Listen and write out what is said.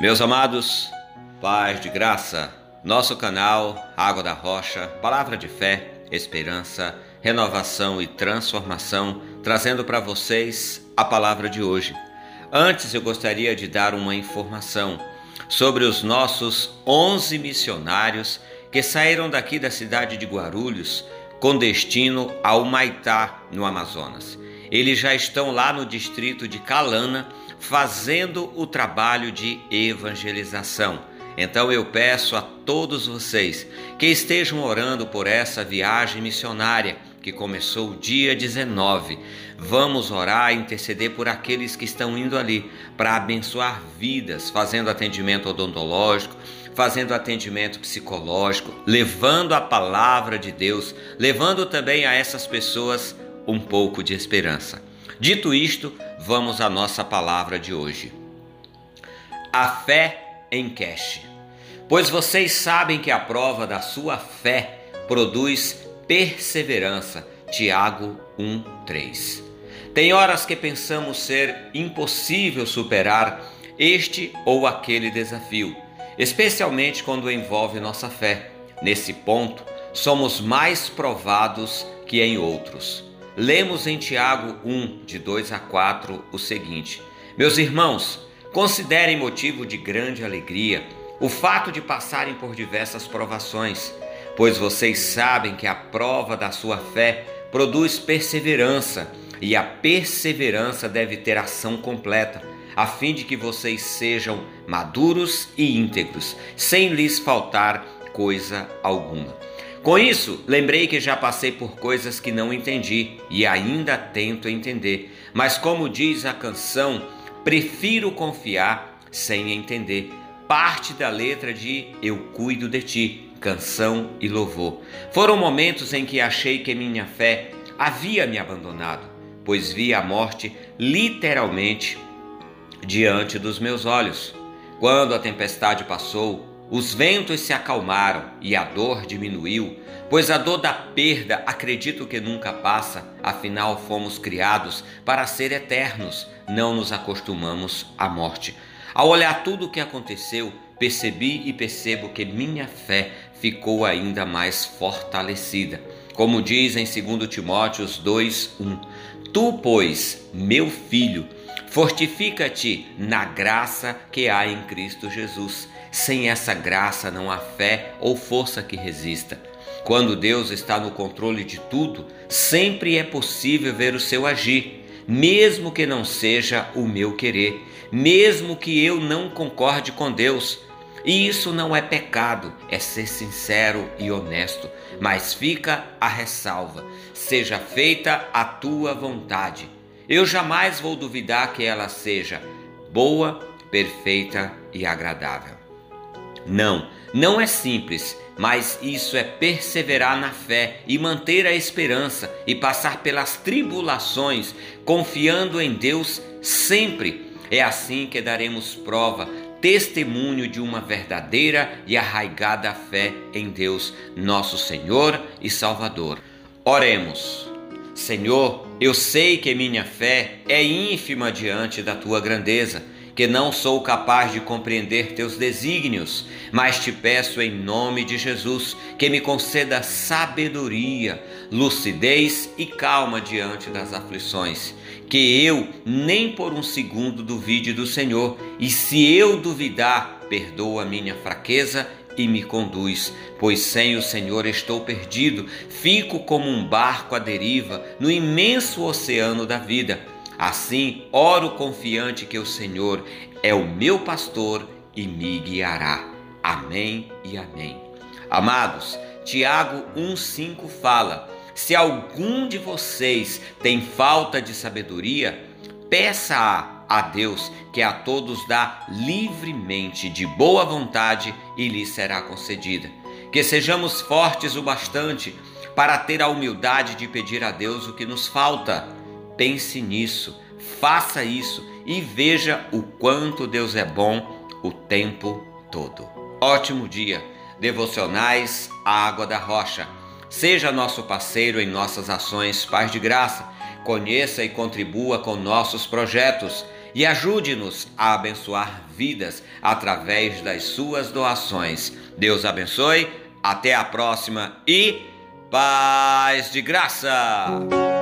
Meus amados, paz de graça, nosso canal Água da Rocha, palavra de fé, esperança, renovação e transformação, trazendo para vocês a palavra de hoje. Antes eu gostaria de dar uma informação sobre os nossos 11 missionários que saíram daqui da cidade de Guarulhos com destino ao Maitá, no Amazonas. Eles já estão lá no distrito de Calana fazendo o trabalho de evangelização. Então eu peço a todos vocês que estejam orando por essa viagem missionária que começou dia 19. Vamos orar e interceder por aqueles que estão indo ali para abençoar vidas, fazendo atendimento odontológico, fazendo atendimento psicológico, levando a palavra de Deus, levando também a essas pessoas um pouco de esperança. Dito isto, vamos à nossa palavra de hoje. A fé em cash. Pois vocês sabem que a prova da sua fé produz perseverança. Tiago 1:3. Tem horas que pensamos ser impossível superar este ou aquele desafio, especialmente quando envolve nossa fé. Nesse ponto, somos mais provados que em outros. Lemos em Tiago 1, de 2 a 4, o seguinte: Meus irmãos, considerem motivo de grande alegria o fato de passarem por diversas provações, pois vocês sabem que a prova da sua fé produz perseverança, e a perseverança deve ter ação completa, a fim de que vocês sejam maduros e íntegros, sem lhes faltar coisa alguma. Com isso, lembrei que já passei por coisas que não entendi e ainda tento entender, mas como diz a canção, prefiro confiar sem entender. Parte da letra de Eu Cuido de Ti, canção e louvor. Foram momentos em que achei que minha fé havia me abandonado, pois vi a morte literalmente diante dos meus olhos. Quando a tempestade passou, os ventos se acalmaram e a dor diminuiu, pois a dor da perda acredito que nunca passa, afinal fomos criados para ser eternos, não nos acostumamos à morte. Ao olhar tudo o que aconteceu, percebi e percebo que minha fé ficou ainda mais fortalecida. Como diz em 2 Timóteos 2:1, Tu, pois, meu filho, fortifica-te na graça que há em Cristo Jesus sem essa graça não há fé ou força que resista. Quando Deus está no controle de tudo, sempre é possível ver o seu agir, mesmo que não seja o meu querer, mesmo que eu não concorde com Deus. E isso não é pecado, é ser sincero e honesto. Mas fica a ressalva: seja feita a tua vontade. Eu jamais vou duvidar que ela seja boa, perfeita e agradável. Não, não é simples, mas isso é perseverar na fé e manter a esperança e passar pelas tribulações, confiando em Deus sempre. É assim que daremos prova, testemunho de uma verdadeira e arraigada fé em Deus, nosso Senhor e Salvador. Oremos. Senhor, eu sei que minha fé é ínfima diante da tua grandeza que não sou capaz de compreender teus desígnios, mas te peço em nome de Jesus que me conceda sabedoria, lucidez e calma diante das aflições. Que eu nem por um segundo duvide do Senhor, e se eu duvidar, perdoa minha fraqueza e me conduz, pois sem o Senhor estou perdido, fico como um barco à deriva no imenso oceano da vida. Assim, oro confiante que o Senhor é o meu pastor e me guiará. Amém e amém. Amados, Tiago 1,5 fala: Se algum de vocês tem falta de sabedoria, peça-a a Deus, que a todos dá livremente, de boa vontade, e lhe será concedida. Que sejamos fortes o bastante para ter a humildade de pedir a Deus o que nos falta Pense nisso, faça isso e veja o quanto Deus é bom o tempo todo. Ótimo dia! Devocionais Água da Rocha. Seja nosso parceiro em nossas ações Paz de Graça. Conheça e contribua com nossos projetos. e ajude-nos a abençoar vidas através das suas doações. Deus abençoe, até a próxima e paz de graça!